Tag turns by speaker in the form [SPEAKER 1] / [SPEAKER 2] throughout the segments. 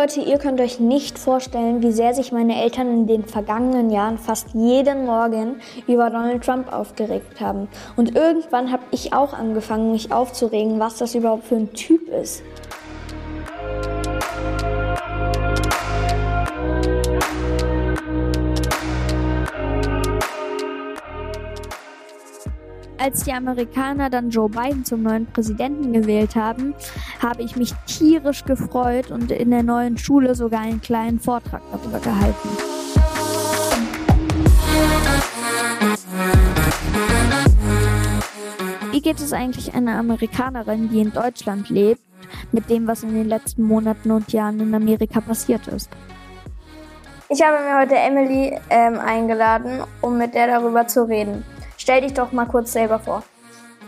[SPEAKER 1] Leute, ihr könnt euch nicht vorstellen, wie sehr sich meine Eltern in den vergangenen Jahren fast jeden Morgen über Donald Trump aufgeregt haben. Und irgendwann habe ich auch angefangen, mich aufzuregen, was das überhaupt für ein Typ ist. Als die Amerikaner dann Joe Biden zum neuen Präsidenten gewählt haben, habe ich mich tierisch gefreut und in der neuen Schule sogar einen kleinen Vortrag darüber gehalten. Wie geht es eigentlich einer Amerikanerin, die in Deutschland lebt, mit dem, was in den letzten Monaten und Jahren in Amerika passiert ist?
[SPEAKER 2] Ich habe mir heute Emily ähm, eingeladen, um mit der darüber zu reden. Stell dich doch mal kurz selber vor.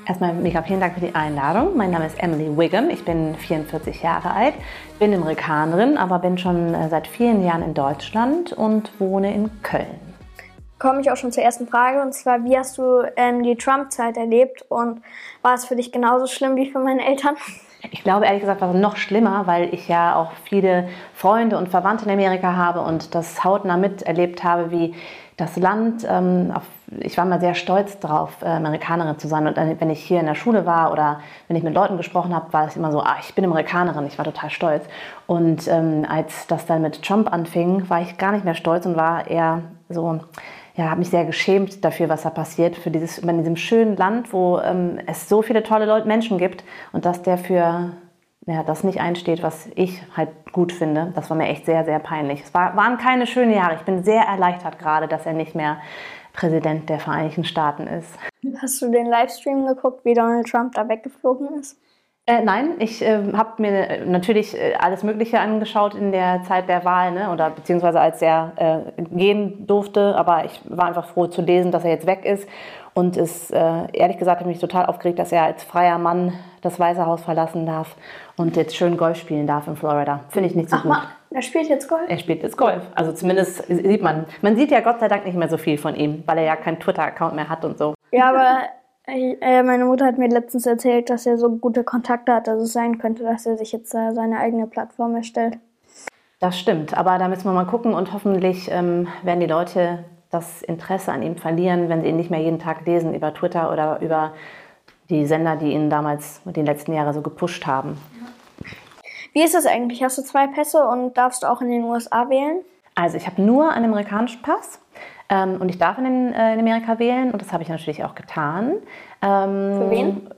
[SPEAKER 3] Erstmal mega vielen Dank für die Einladung. Mein Name ist Emily Wiggum. Ich bin 44 Jahre alt, bin Amerikanerin, aber bin schon äh, seit vielen Jahren in Deutschland und wohne in Köln.
[SPEAKER 2] Komme ich auch schon zur ersten Frage und zwar, wie hast du ähm, die Trump-Zeit erlebt und war es für dich genauso schlimm wie für meine Eltern?
[SPEAKER 3] Ich glaube ehrlich gesagt war es noch schlimmer, weil ich ja auch viele Freunde und Verwandte in Amerika habe und das hautnah miterlebt habe, wie das Land, ähm, auf, ich war mal sehr stolz darauf, äh, Amerikanerin zu sein. Und wenn ich hier in der Schule war oder wenn ich mit Leuten gesprochen habe, war es immer so, ah, ich bin Amerikanerin, ich war total stolz. Und ähm, als das dann mit Trump anfing, war ich gar nicht mehr stolz und war eher so, ja, habe mich sehr geschämt dafür, was da passiert, für dieses, in diesem schönen Land, wo ähm, es so viele tolle Leute, Menschen gibt und dass der für ja, das nicht einsteht, was ich halt gut finde. Das war mir echt sehr, sehr peinlich. Es war, waren keine schönen Jahre. Ich bin sehr erleichtert gerade, dass er nicht mehr Präsident der Vereinigten Staaten ist.
[SPEAKER 2] Hast du den Livestream geguckt, wie Donald Trump da weggeflogen ist?
[SPEAKER 3] Äh, nein, ich äh, habe mir natürlich äh, alles Mögliche angeschaut in der Zeit der Wahl, ne? oder beziehungsweise als er äh, gehen durfte. Aber ich war einfach froh zu lesen, dass er jetzt weg ist. Und ist, äh, ehrlich gesagt, habe mich total aufgeregt, dass er als freier Mann das Weiße Haus verlassen darf und jetzt schön Golf spielen darf in Florida. Finde ich nicht so Ach, gut.
[SPEAKER 2] er spielt jetzt Golf?
[SPEAKER 3] Er spielt jetzt Golf. Also zumindest sieht man. Man sieht ja Gott sei Dank nicht mehr so viel von ihm, weil er ja keinen Twitter-Account mehr hat und so.
[SPEAKER 2] Ja, aber äh, meine Mutter hat mir letztens erzählt, dass er so gute Kontakte hat, dass es sein könnte, dass er sich jetzt äh, seine eigene Plattform erstellt.
[SPEAKER 3] Das stimmt, aber da müssen wir mal gucken und hoffentlich ähm, werden die Leute das Interesse an ihm verlieren, wenn sie ihn nicht mehr jeden Tag lesen über Twitter oder über die Sender, die ihn damals die letzten Jahre so gepusht haben.
[SPEAKER 2] Wie ist das eigentlich? Hast du zwei Pässe und darfst du auch in den USA wählen?
[SPEAKER 3] Also ich habe nur einen amerikanischen Pass ähm, und ich darf in, den, äh, in, Amerika wählen und das habe ich natürlich auch getan.
[SPEAKER 2] Ähm, Für wen?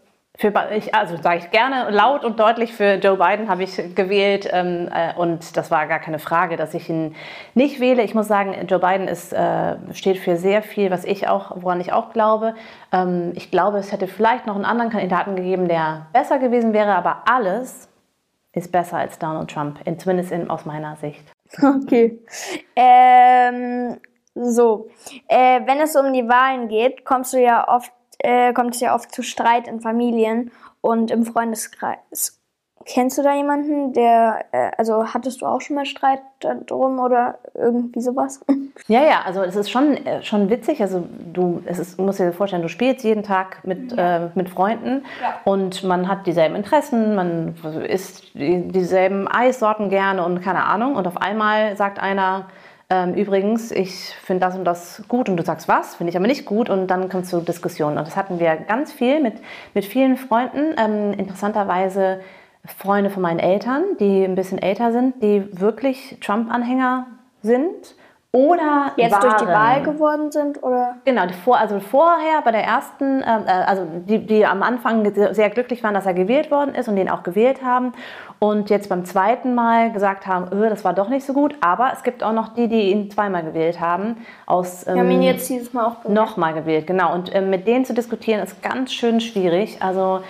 [SPEAKER 3] Für, ich, also sage ich gerne laut und deutlich für Joe Biden habe ich gewählt ähm, äh, und das war gar keine Frage, dass ich ihn nicht wähle. Ich muss sagen, Joe Biden ist, äh, steht für sehr viel, was ich auch, woran ich auch glaube. Ähm, ich glaube, es hätte vielleicht noch einen anderen Kandidaten gegeben, der besser gewesen wäre, aber alles ist besser als Donald Trump, zumindest in, aus meiner Sicht.
[SPEAKER 2] Okay. Ähm, so, äh, wenn es um die Wahlen geht, kommst du ja oft, äh, kommt es ja oft zu Streit in Familien und im Freundeskreis. Kennst du da jemanden, der, äh, also hattest du auch schon mal Streit drum oder irgendwie sowas?
[SPEAKER 3] Ja, ja, also es ist schon, äh, schon witzig. Also du, es ist, musst dir vorstellen, du spielst jeden Tag mit, ja. äh, mit Freunden ja. und man hat dieselben Interessen, man isst dieselben Eissorten gerne und keine Ahnung. Und auf einmal sagt einer, ähm, übrigens, ich finde das und das gut und du sagst was, finde ich aber nicht gut und dann kommt es zu Diskussionen. Und das hatten wir ganz viel mit, mit vielen Freunden. Ähm, interessanterweise Freunde von meinen Eltern, die ein bisschen älter sind, die wirklich Trump-Anhänger sind oder
[SPEAKER 2] jetzt waren. durch die Wahl geworden sind oder?
[SPEAKER 3] Genau vor, also vorher bei der ersten äh, äh, also die, die am Anfang sehr glücklich waren dass er gewählt worden ist und den auch gewählt haben und jetzt beim zweiten Mal gesagt haben öh, das war doch nicht so gut. Aber es gibt auch noch die die ihn zweimal gewählt haben aus
[SPEAKER 2] ähm, wir haben ihn jetzt dieses Mal auch
[SPEAKER 3] nochmal gewählt genau. Und äh, mit denen zu diskutieren ist ganz schön schwierig. Also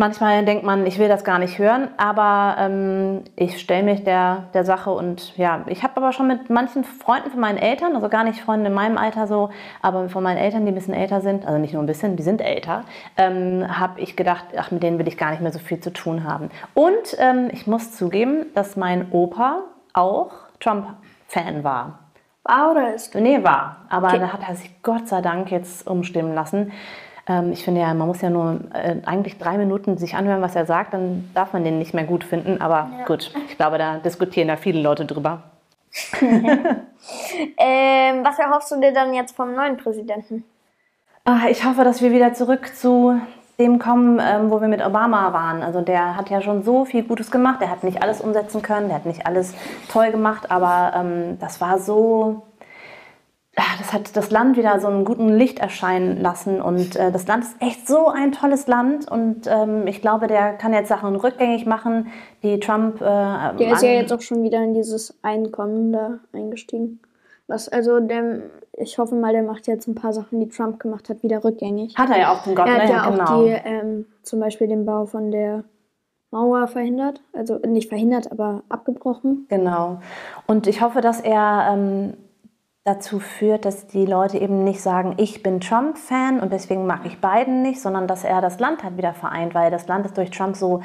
[SPEAKER 3] Manchmal denkt man, ich will das gar nicht hören, aber ähm, ich stelle mich der, der Sache und ja, ich habe aber schon mit manchen Freunden von meinen Eltern, also gar nicht Freunde in meinem Alter so, aber von meinen Eltern, die ein bisschen älter sind, also nicht nur ein bisschen, die sind älter, ähm, habe ich gedacht, ach, mit denen will ich gar nicht mehr so viel zu tun haben. Und ähm, ich muss zugeben, dass mein Opa auch Trump-Fan war.
[SPEAKER 2] War oder ist?
[SPEAKER 3] Nee, war. Aber okay. da hat er sich Gott sei Dank jetzt umstimmen lassen. Ähm, ich finde ja, man muss ja nur äh, eigentlich drei Minuten sich anhören, was er sagt, dann darf man den nicht mehr gut finden. Aber ja. gut, ich glaube, da diskutieren ja viele Leute drüber.
[SPEAKER 2] ähm, was erhoffst du dir dann jetzt vom neuen Präsidenten?
[SPEAKER 3] Ach, ich hoffe, dass wir wieder zurück zu dem kommen, ähm, wo wir mit Obama waren. Also der hat ja schon so viel Gutes gemacht. Der hat nicht alles umsetzen können, der hat nicht alles toll gemacht, aber ähm, das war so das hat das Land wieder so einen guten Licht erscheinen lassen. Und äh, das Land ist echt so ein tolles Land. Und ähm, ich glaube, der kann jetzt Sachen rückgängig machen, die Trump. Äh,
[SPEAKER 2] der ist ja jetzt auch schon wieder in dieses Einkommen da eingestiegen. Was also der, ich hoffe mal, der macht jetzt ein paar Sachen, die Trump gemacht hat, wieder rückgängig.
[SPEAKER 3] Hat er ja auch zum Gott,
[SPEAKER 2] Er hat
[SPEAKER 3] ne?
[SPEAKER 2] ja
[SPEAKER 3] genau.
[SPEAKER 2] auch die, ähm, zum Beispiel den Bau von der Mauer verhindert. Also nicht verhindert, aber abgebrochen.
[SPEAKER 3] Genau. Und ich hoffe, dass er ähm, dazu führt, dass die Leute eben nicht sagen, ich bin Trump-Fan und deswegen mag ich Biden nicht, sondern dass er das Land halt wieder vereint, weil das Land ist durch Trump so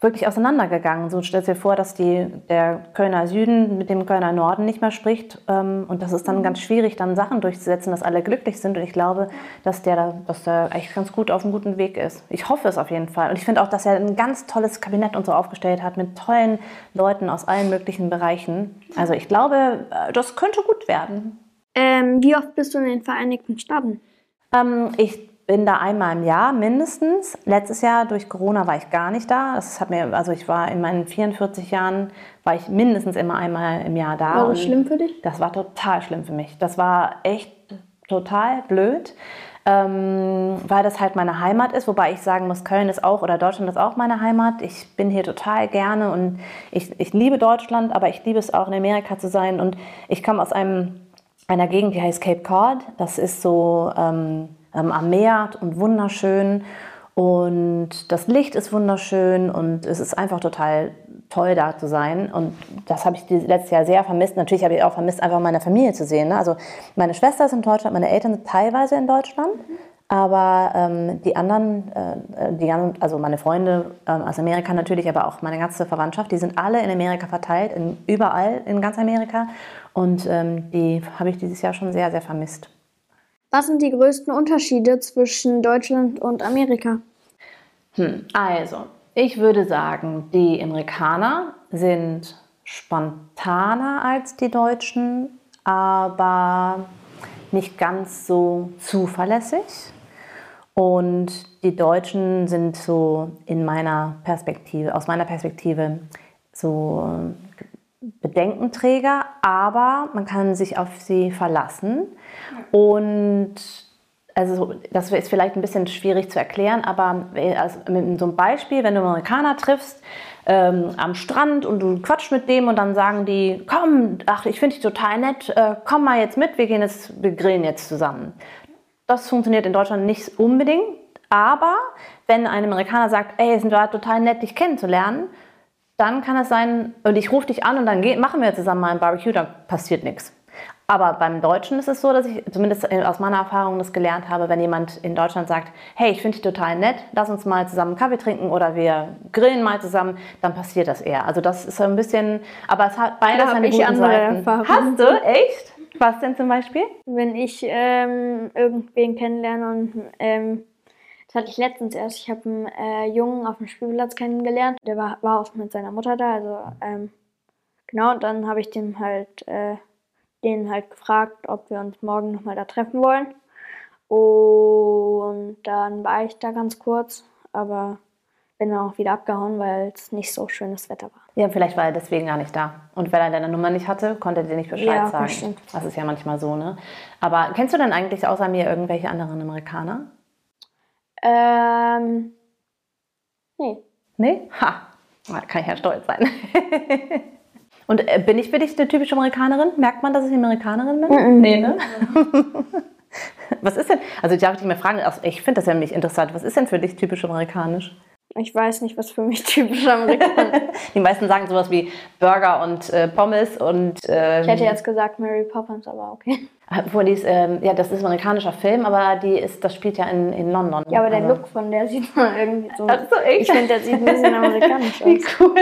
[SPEAKER 3] wirklich auseinandergegangen. So stellt dir vor, dass die, der Kölner Süden mit dem Kölner Norden nicht mehr spricht. Ähm, und das ist dann ganz schwierig, dann Sachen durchzusetzen, dass alle glücklich sind. Und ich glaube, dass der, dass der echt ganz gut auf einem guten Weg ist. Ich hoffe es auf jeden Fall. Und ich finde auch, dass er ein ganz tolles Kabinett und so aufgestellt hat mit tollen Leuten aus allen möglichen Bereichen. Also ich glaube, äh, das könnte gut werden.
[SPEAKER 2] Ähm, wie oft bist du in den Vereinigten Staaten?
[SPEAKER 3] Ähm, ich bin da einmal im Jahr mindestens. Letztes Jahr durch Corona war ich gar nicht da. Das hat mir, also ich war in meinen 44 Jahren, war ich mindestens immer einmal im Jahr da.
[SPEAKER 2] War das schlimm für dich?
[SPEAKER 3] Das war total schlimm für mich. Das war echt total blöd. Ähm, weil das halt meine Heimat ist, wobei ich sagen muss, Köln ist auch oder Deutschland ist auch meine Heimat. Ich bin hier total gerne und ich, ich liebe Deutschland, aber ich liebe es auch in Amerika zu sein und ich komme aus einem, einer Gegend, die heißt Cape Cod. Das ist so ähm, ähm, am Meer und wunderschön. Und das Licht ist wunderschön und es ist einfach total toll, da zu sein. Und das habe ich letztes Jahr sehr vermisst. Natürlich habe ich auch vermisst, einfach meine Familie zu sehen. Ne? Also meine Schwester ist in Deutschland, meine Eltern sind teilweise in Deutschland. Aber ähm, die anderen, äh, die, also meine Freunde äh, aus Amerika natürlich, aber auch meine ganze Verwandtschaft, die sind alle in Amerika verteilt, in, überall in ganz Amerika. Und ähm, die habe ich dieses Jahr schon sehr, sehr vermisst.
[SPEAKER 2] Was sind die größten Unterschiede zwischen Deutschland und Amerika?
[SPEAKER 3] Hm, also, ich würde sagen, die Amerikaner sind spontaner als die Deutschen, aber nicht ganz so zuverlässig. Und die Deutschen sind so in meiner Perspektive, aus meiner Perspektive, so Bedenkenträger, aber man kann sich auf sie verlassen. Und also das ist vielleicht ein bisschen schwierig zu erklären, aber also mit so einem Beispiel, wenn du Amerikaner triffst ähm, am Strand und du quatschst mit dem und dann sagen die, komm, ach, ich finde dich total nett, äh, komm mal jetzt mit, wir gehen jetzt, wir grillen jetzt zusammen. Das funktioniert in Deutschland nicht unbedingt, aber wenn ein Amerikaner sagt, ey, es war total nett, dich kennenzulernen, dann kann es sein, und ich rufe dich an und dann machen wir zusammen mal ein Barbecue, dann passiert nichts. Aber beim Deutschen ist es so, dass ich zumindest aus meiner Erfahrung das gelernt habe, wenn jemand in Deutschland sagt, hey, ich finde dich total nett, lass uns mal zusammen Kaffee trinken oder wir grillen mal zusammen, dann passiert das eher. Also das ist so ein bisschen, aber es hat beides seine guten Seiten. Erfahrung. Hast du? Echt? Was denn zum Beispiel?
[SPEAKER 2] Wenn ich ähm, irgendwen kennenlerne und ähm, das hatte ich letztens erst. Ich habe einen äh, Jungen auf dem Spielplatz kennengelernt. Der war, war auch mit seiner Mutter da. Also, ähm, genau, und dann habe ich den halt, äh, den halt gefragt, ob wir uns morgen nochmal da treffen wollen. Und dann war ich da ganz kurz, aber bin dann auch wieder abgehauen, weil es nicht so schönes Wetter war.
[SPEAKER 3] Ja, vielleicht war er deswegen gar nicht da. Und weil er deine Nummer nicht hatte, konnte er dir nicht Bescheid ja, sagen. Bestimmt. Das ist ja manchmal so, ne? Aber kennst du denn eigentlich außer mir irgendwelche anderen Amerikaner?
[SPEAKER 2] Ähm, nee.
[SPEAKER 3] Nee? Ha, da kann ich ja stolz sein. Und äh, bin ich für dich eine typische Amerikanerin? Merkt man, dass ich Amerikanerin bin? Mm
[SPEAKER 2] -mm. Nee, ne?
[SPEAKER 3] Was ist denn, also darf ich dich mal fragen, also ich finde das ja nämlich interessant, was ist denn für dich typisch amerikanisch?
[SPEAKER 2] Ich weiß nicht, was für mich typisch amerikanisch
[SPEAKER 3] ist. Die meisten sagen sowas wie Burger und äh, Pommes und.
[SPEAKER 2] Ähm, ich hätte jetzt gesagt Mary Poppins, aber okay.
[SPEAKER 3] Wo die ist, ähm, ja, das ist ein amerikanischer Film, aber die ist, das spielt ja in, in London.
[SPEAKER 2] Ja, aber der also. Look von der sieht man irgendwie so.
[SPEAKER 3] Ach so
[SPEAKER 2] ich finde, der sieht ein bisschen amerikanisch aus.
[SPEAKER 3] Wie cool.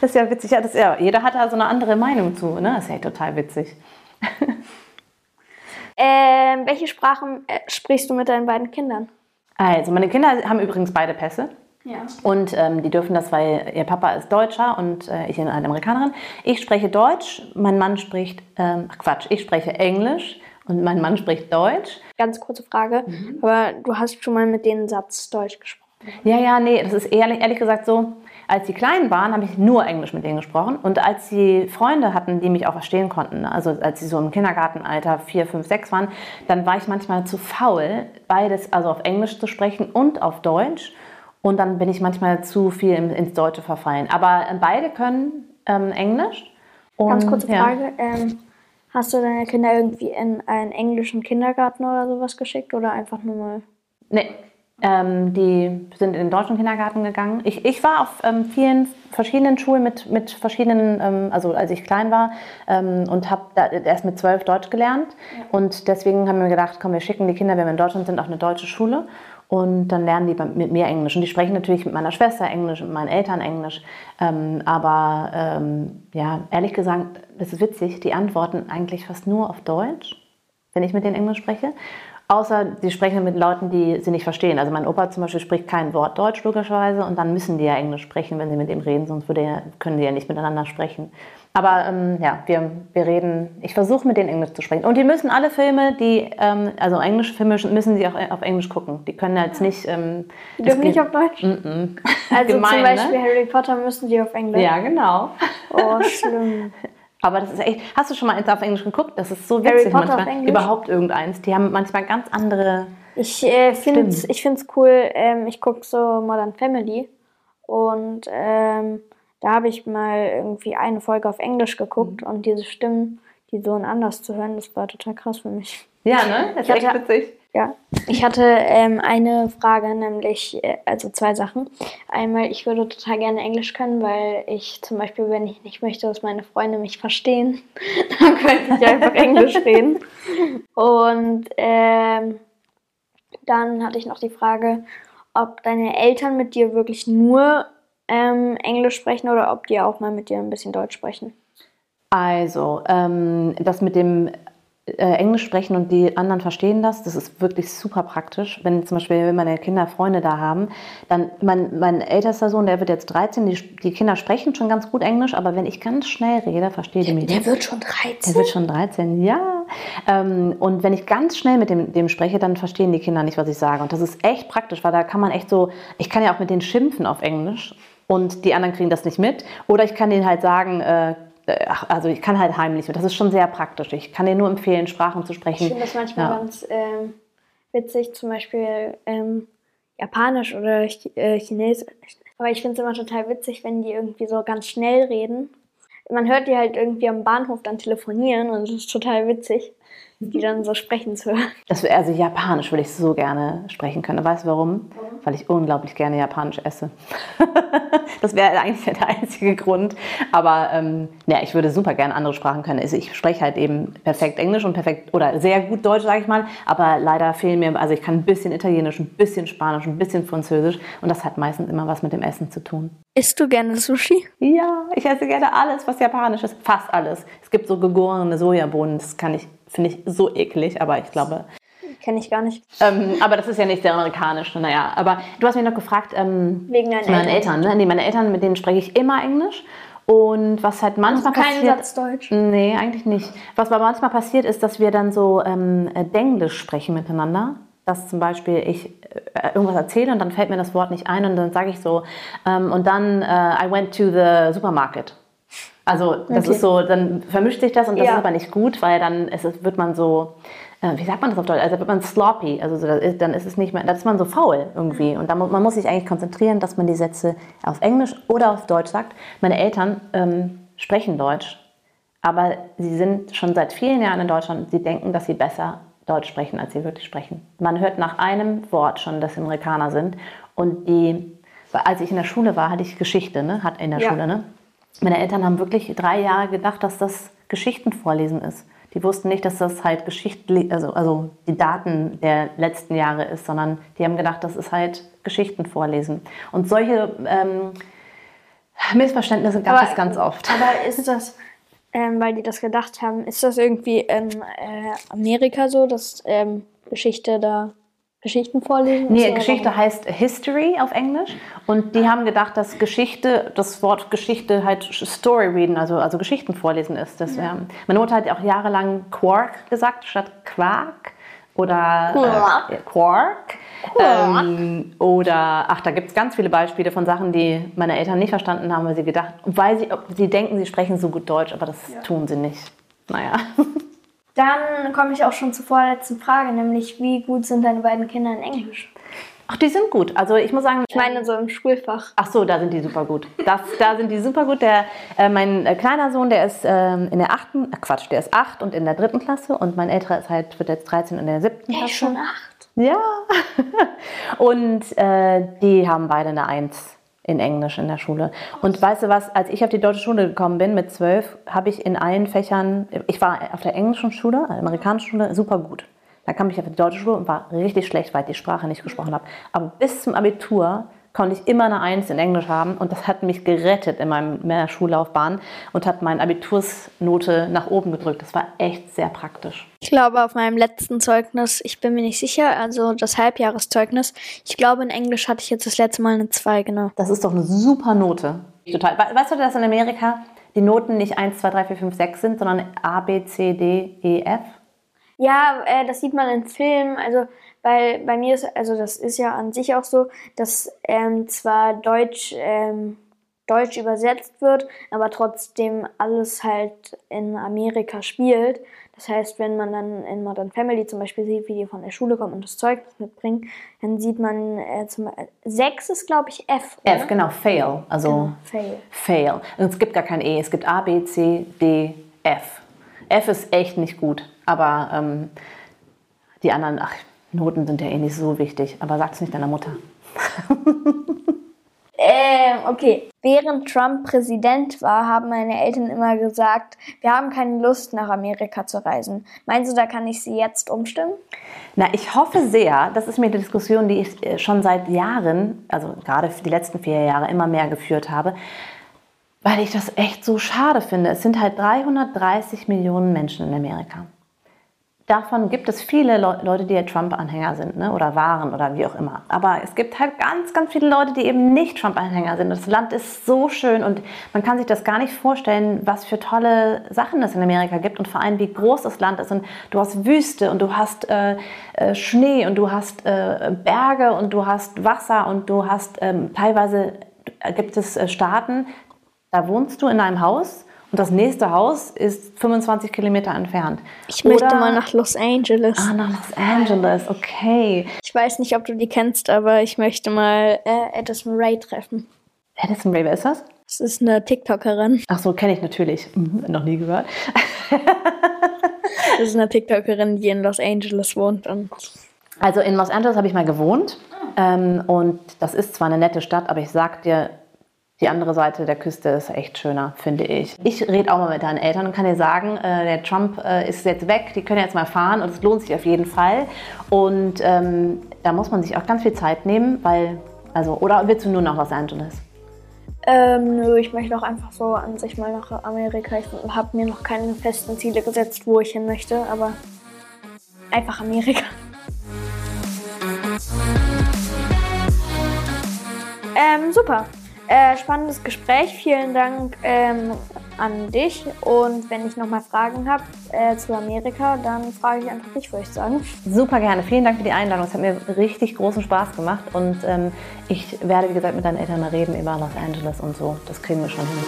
[SPEAKER 3] Das ist ja witzig. Ja, das, ja, jeder hat da so eine andere Meinung zu. Ne? Das ist ja total witzig.
[SPEAKER 2] Ähm, welche Sprachen äh, sprichst du mit deinen beiden Kindern?
[SPEAKER 3] Also, meine Kinder haben übrigens beide Pässe.
[SPEAKER 2] Ja.
[SPEAKER 3] Und ähm, die dürfen das, weil ihr Papa ist Deutscher und äh, ich bin eine Amerikanerin. Ich spreche Deutsch, mein Mann spricht, ähm, ach Quatsch, ich spreche Englisch und mein Mann spricht Deutsch.
[SPEAKER 2] Ganz kurze Frage, aber du hast schon mal mit denen Satz Deutsch gesprochen.
[SPEAKER 3] Ja, ja, nee, das ist ehrlich, ehrlich gesagt so, als die Kleinen waren, habe ich nur Englisch mit denen gesprochen. Und als sie Freunde hatten, die mich auch verstehen konnten, ne, also als sie so im Kindergartenalter 4, 5, 6 waren, dann war ich manchmal zu faul, beides, also auf Englisch zu sprechen und auf Deutsch. Und dann bin ich manchmal zu viel ins Deutsche verfallen. Aber äh, beide können ähm, Englisch. Und,
[SPEAKER 2] Ganz kurze
[SPEAKER 3] ja.
[SPEAKER 2] Frage, ähm, hast du deine Kinder irgendwie in einen englischen Kindergarten oder sowas geschickt oder einfach nur mal?
[SPEAKER 3] Nee, ähm, die sind in den deutschen Kindergarten gegangen. Ich, ich war auf ähm, vielen verschiedenen Schulen mit, mit verschiedenen, ähm, also als ich klein war ähm, und habe erst mit zwölf Deutsch gelernt. Und deswegen haben wir gedacht, komm, wir schicken die Kinder, wenn wir in Deutschland sind, auf eine deutsche Schule. Und dann lernen die mit mir Englisch. Und die sprechen natürlich mit meiner Schwester Englisch, mit meinen Eltern Englisch. Ähm, aber ähm, ja, ehrlich gesagt, das ist witzig, die antworten eigentlich fast nur auf Deutsch wenn ich mit denen Englisch spreche. Außer sie sprechen mit Leuten, die sie nicht verstehen. Also mein Opa zum Beispiel spricht kein Wort Deutsch logischerweise und dann müssen die ja Englisch sprechen, wenn sie mit ihm reden, sonst er, können die ja nicht miteinander sprechen. Aber ähm, ja, wir, wir reden, ich versuche mit denen Englisch zu sprechen. Und die müssen alle Filme, die, ähm, also englische Filme, müssen sie auch auf Englisch gucken. Die können jetzt nicht... Ähm,
[SPEAKER 2] Die dürfen nicht auf Deutsch?
[SPEAKER 3] Mm-mm.
[SPEAKER 2] Also
[SPEAKER 3] Gemein,
[SPEAKER 2] zum Beispiel
[SPEAKER 3] ne?
[SPEAKER 2] Harry Potter müssen die auf Englisch.
[SPEAKER 3] Ja, genau.
[SPEAKER 2] Oh, schlimm.
[SPEAKER 3] Aber das ist echt. Hast du schon mal eins auf Englisch geguckt? Das ist so witzig
[SPEAKER 2] Potter auf
[SPEAKER 3] manchmal.
[SPEAKER 2] Englisch?
[SPEAKER 3] Überhaupt irgendeins. Die haben manchmal ganz andere.
[SPEAKER 2] Ich äh, finde find's cool, ähm, ich gucke so Modern Family und ähm, da habe ich mal irgendwie eine Folge auf Englisch geguckt
[SPEAKER 3] Mhm.
[SPEAKER 2] und diese Stimmen, die so anders zu hören, das war total krass für mich.
[SPEAKER 3] Ja, ne? Das
[SPEAKER 2] Ich hatte-
[SPEAKER 3] witzig.
[SPEAKER 2] Ja, ich hatte ähm, eine Frage, nämlich, äh, also zwei Sachen. Einmal, ich würde total gerne Englisch können, weil ich zum Beispiel, wenn ich nicht möchte, dass meine Freunde mich verstehen, dann könnte ich einfach Englisch reden. Und ähm, dann hatte ich noch die Frage, ob deine Eltern mit dir wirklich nur ähm, Englisch sprechen oder ob die auch mal mit dir ein bisschen Deutsch sprechen.
[SPEAKER 3] Also, ähm, das mit dem äh, Englisch sprechen und die anderen verstehen das, das ist wirklich super praktisch. Wenn zum Beispiel meine Kinder Freunde da haben, dann mein, mein ältester Sohn, der wird jetzt 13, die, die Kinder sprechen schon ganz gut Englisch, aber wenn ich ganz schnell rede, verstehe die mich nicht.
[SPEAKER 2] wird schon
[SPEAKER 3] Der
[SPEAKER 2] 13.
[SPEAKER 3] wird schon 13, ja. Ähm, und wenn ich ganz schnell mit dem, dem spreche, dann verstehen die Kinder nicht, was ich sage. Und das ist echt praktisch, weil da kann man echt so, ich kann ja auch mit denen schimpfen auf Englisch und die anderen kriegen das nicht mit. Oder ich kann denen halt sagen, äh, also ich kann halt heimlich. Und das ist schon sehr praktisch. Ich kann denen nur empfehlen, Sprachen zu sprechen.
[SPEAKER 2] Ich finde das manchmal
[SPEAKER 3] Ja.
[SPEAKER 2] ganz ähm, witzig, zum Beispiel ähm, Japanisch oder Ch äh, Chinesisch. Aber ich finde es immer total witzig, wenn die irgendwie so ganz schnell reden. Man hört die halt irgendwie am Bahnhof dann telefonieren und es ist total witzig, die dann so sprechen zu hören.
[SPEAKER 3] Das, also Japanisch würde ich so gerne sprechen können. Weißt du warum? Weil ich unglaublich gerne Japanisch esse. das wäre eigentlich der einzige Grund. Aber ähm, ja, ich würde super gerne andere Sprachen können. Also ich spreche halt eben perfekt Englisch und perfekt oder sehr gut Deutsch, sage ich mal. Aber leider fehlen mir, also ich kann ein bisschen Italienisch, ein bisschen Spanisch, ein bisschen Französisch. Und das hat meistens immer was mit dem Essen zu tun.
[SPEAKER 2] Isst du gerne Sushi?
[SPEAKER 3] Ja, ich esse gerne alles, was japanisch ist. Fast alles. Es gibt so gegorene Sojabohnen, das kann ich, finde ich so eklig, aber ich glaube,
[SPEAKER 2] Kenne ich gar nicht.
[SPEAKER 3] ähm, aber das ist ja nicht sehr amerikanisch. Naja, aber du hast mich noch gefragt, ähm,
[SPEAKER 2] Wegen deinen
[SPEAKER 3] meinen
[SPEAKER 2] Eltern.
[SPEAKER 3] Eltern. ne? Nee, meine Eltern, mit denen spreche ich immer Englisch. Und was halt manchmal
[SPEAKER 2] Kein
[SPEAKER 3] passiert.
[SPEAKER 2] Satz Deutsch.
[SPEAKER 3] Nee, eigentlich nicht. Was aber manchmal passiert, ist, dass wir dann so ähm, äh, Denglisch sprechen miteinander. Dass zum Beispiel ich äh, irgendwas erzähle und dann fällt mir das Wort nicht ein und dann sage ich so, ähm, und dann äh, I went to the supermarket. Also das
[SPEAKER 2] Okay.
[SPEAKER 3] ist so, dann vermischt sich das und das
[SPEAKER 2] Ja.
[SPEAKER 3] ist aber nicht gut, weil dann ist es, wird man so, äh, wie sagt man das auf Deutsch? Also wird man sloppy, also so, das ist, dann ist es nicht mehr, dann ist man so faul irgendwie. Und dann, man muss sich eigentlich konzentrieren, dass man die Sätze auf Englisch oder auf Deutsch sagt. Meine Eltern ähm, sprechen Deutsch, aber sie sind schon seit vielen Jahren in Deutschland. Sie denken, dass sie besser Deutsch sprechen, als sie wirklich sprechen. Man hört nach einem Wort schon, dass sie Amerikaner sind. Und die, als ich in der Schule war, hatte ich Geschichte, ne? Hat in der
[SPEAKER 2] Ja.
[SPEAKER 3] Schule, ne? Meine Eltern haben wirklich drei Jahre gedacht, dass das Geschichten vorlesen ist. Die wussten nicht, dass das halt Geschichten, also, also die Daten der letzten Jahre ist, sondern die haben gedacht, das ist halt Geschichten vorlesen. Und solche ähm, Missverständnisse gab
[SPEAKER 2] Aber-
[SPEAKER 3] es ganz oft.
[SPEAKER 2] Aber ist das, ähm, weil die das gedacht haben, ist das irgendwie in äh, Amerika so, dass ähm, Geschichte da
[SPEAKER 1] Geschichten vorlesen?
[SPEAKER 3] Nee, Geschichte heißt History auf Englisch. Und die haben gedacht, dass Geschichte, das Wort Geschichte halt Story reading, also, also Geschichten vorlesen ist. Das wär, meine Mutter hat ja auch jahrelang Quark gesagt statt Quark. Oder
[SPEAKER 1] Quark.
[SPEAKER 3] Äh, Quark. Ähm, oder, ach, da gibt es ganz viele Beispiele von Sachen, die meine Eltern nicht verstanden haben, weil sie gedacht, weil sie, sie denken, sie sprechen so gut Deutsch, aber das tun sie nicht. Naja.
[SPEAKER 2] Dann komme ich auch schon zur vorletzten Frage, nämlich wie gut sind deine beiden Kinder in Englisch?
[SPEAKER 3] Ach, die sind gut. Also ich muss sagen,
[SPEAKER 2] Ich meine so im Schulfach.
[SPEAKER 3] Ach so, da sind die super gut. Das, da sind die super gut. Der, äh, mein äh, kleiner Sohn, der ist ähm, in der achten, äh, Quatsch, der ist acht und in der dritten Klasse und mein älterer ist halt, wird jetzt 13 und in der siebten
[SPEAKER 2] Der
[SPEAKER 3] Klasse.
[SPEAKER 2] ist schon acht.
[SPEAKER 3] Ja. und äh, die haben beide eine Eins in Englisch in der Schule. Und weißt du was, als ich auf die deutsche Schule gekommen bin mit zwölf, habe ich in allen Fächern, ich war auf der englischen Schule, amerikanischen Schule, super gut. Dann kam ich auf die deutsche Schule und war richtig schlecht, weil ich die Sprache nicht gesprochen habe. Aber bis zum Abitur konnte ich immer eine Eins in Englisch haben und das hat mich gerettet in meinem- meiner Schullaufbahn und hat meine Abitursnote nach oben gedrückt. Das war echt sehr praktisch.
[SPEAKER 1] Ich glaube, auf meinem letzten Zeugnis, ich bin mir nicht sicher, also das Halbjahreszeugnis, ich glaube, in Englisch hatte ich jetzt das letzte Mal eine 2, genau.
[SPEAKER 3] Das ist doch eine super Note. Total. We- Weißt du, dass in Amerika die Noten nicht 1, 2, 3, 4, 5, 6 sind, sondern A, B, C, D, E, F?
[SPEAKER 2] Ja, äh, das sieht man in Filmen. Also bei, bei mir ist, also das ist ja an sich auch so, dass ähm, zwar Deutsch, ähm, Deutsch übersetzt wird, aber trotzdem alles halt in Amerika spielt. Das heißt, wenn man dann in Modern Family zum Beispiel sieht, wie die von der Schule kommen und das Zeugnis mitbringen, dann sieht man äh, zum Beispiel, 6 ist glaube ich F. Oder?
[SPEAKER 3] F, genau, fail. Also
[SPEAKER 2] Fail.
[SPEAKER 3] fail. Und es gibt gar kein E, es gibt A, B, C, D, F. F ist echt nicht gut, aber ähm, die anderen, ach, Noten sind ja eh nicht so wichtig. Aber sag's nicht deiner Mutter.
[SPEAKER 2] Ähm, okay. Während Trump Präsident war, haben meine Eltern immer gesagt, wir haben keine Lust, nach Amerika zu reisen. Meinst du, da kann ich sie jetzt umstimmen?
[SPEAKER 3] Na, ich hoffe sehr, das ist mir die Diskussion, die ich äh, schon seit Jahren, also gerade für die letzten vier Jahre, immer mehr geführt habe, weil ich das echt so schade finde. Es sind halt 330 Millionen Menschen in Amerika. Davon gibt es viele Leu Leute, die ja Trump-Anhänger sind ne? oder waren oder wie auch immer. Aber es gibt halt ganz, ganz viele Leute, die eben nicht Trump-Anhänger sind. Das Land ist so schön und man kann sich das gar nicht vorstellen, was für tolle Sachen es in Amerika gibt und vor allem, wie groß das Land ist. Und du hast Wüste und du hast äh, äh, Schnee und du hast äh, Berge und du hast Wasser und du hast ähm, teilweise äh, gibt es äh, Staaten, da wohnst du in einem Haus und das nächste Haus ist 25 Kilometer entfernt.
[SPEAKER 1] Ich möchte
[SPEAKER 3] Oder-
[SPEAKER 1] mal nach Los Angeles.
[SPEAKER 3] Ah, nach Los Angeles, okay.
[SPEAKER 1] Ich weiß nicht, ob du die kennst, aber ich möchte mal äh, Addison Ray treffen.
[SPEAKER 3] Addison Ray, wer ist das?
[SPEAKER 1] Das ist eine TikTokerin.
[SPEAKER 3] Ach so, kenne ich natürlich. Mhm, noch nie gehört.
[SPEAKER 1] Das ist eine TikTokerin, die in Los Angeles wohnt. Und
[SPEAKER 3] Also in Los Angeles habe ich mal gewohnt. Ähm, und das ist zwar eine nette Stadt, aber ich sag dir, die andere Seite der Küste ist echt schöner, finde ich. Ich rede auch mal mit deinen Eltern und kann dir sagen, äh, der Trump äh, ist jetzt weg, die können jetzt mal fahren und es lohnt sich auf jeden Fall. Und ähm, da muss man sich auch ganz viel Zeit nehmen, weil, also, oder willst du nur nach Los Angeles?
[SPEAKER 2] Ähm, nö, ich möchte auch einfach so an sich mal nach Amerika. Ich habe mir noch keine festen Ziele gesetzt, wo ich hin möchte, aber einfach Amerika. Ähm, super. Äh, spannendes Gespräch. Vielen Dank ähm, an dich. Und wenn ich nochmal Fragen habe äh, zu Amerika, dann frage ich einfach dich, würde ich sagen.
[SPEAKER 3] Super gerne. Vielen Dank für die Einladung. Es hat mir richtig großen Spaß gemacht. Und ähm, ich werde, wie gesagt, mit deinen Eltern mal reden über Los Angeles und so. Das kriegen wir schon hin.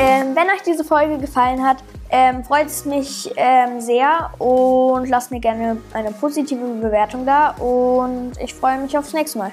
[SPEAKER 2] Ähm, wenn euch diese Folge gefallen hat, ähm, freut es mich ähm, sehr und lasst mir gerne eine positive Bewertung da und ich freue mich aufs nächste Mal.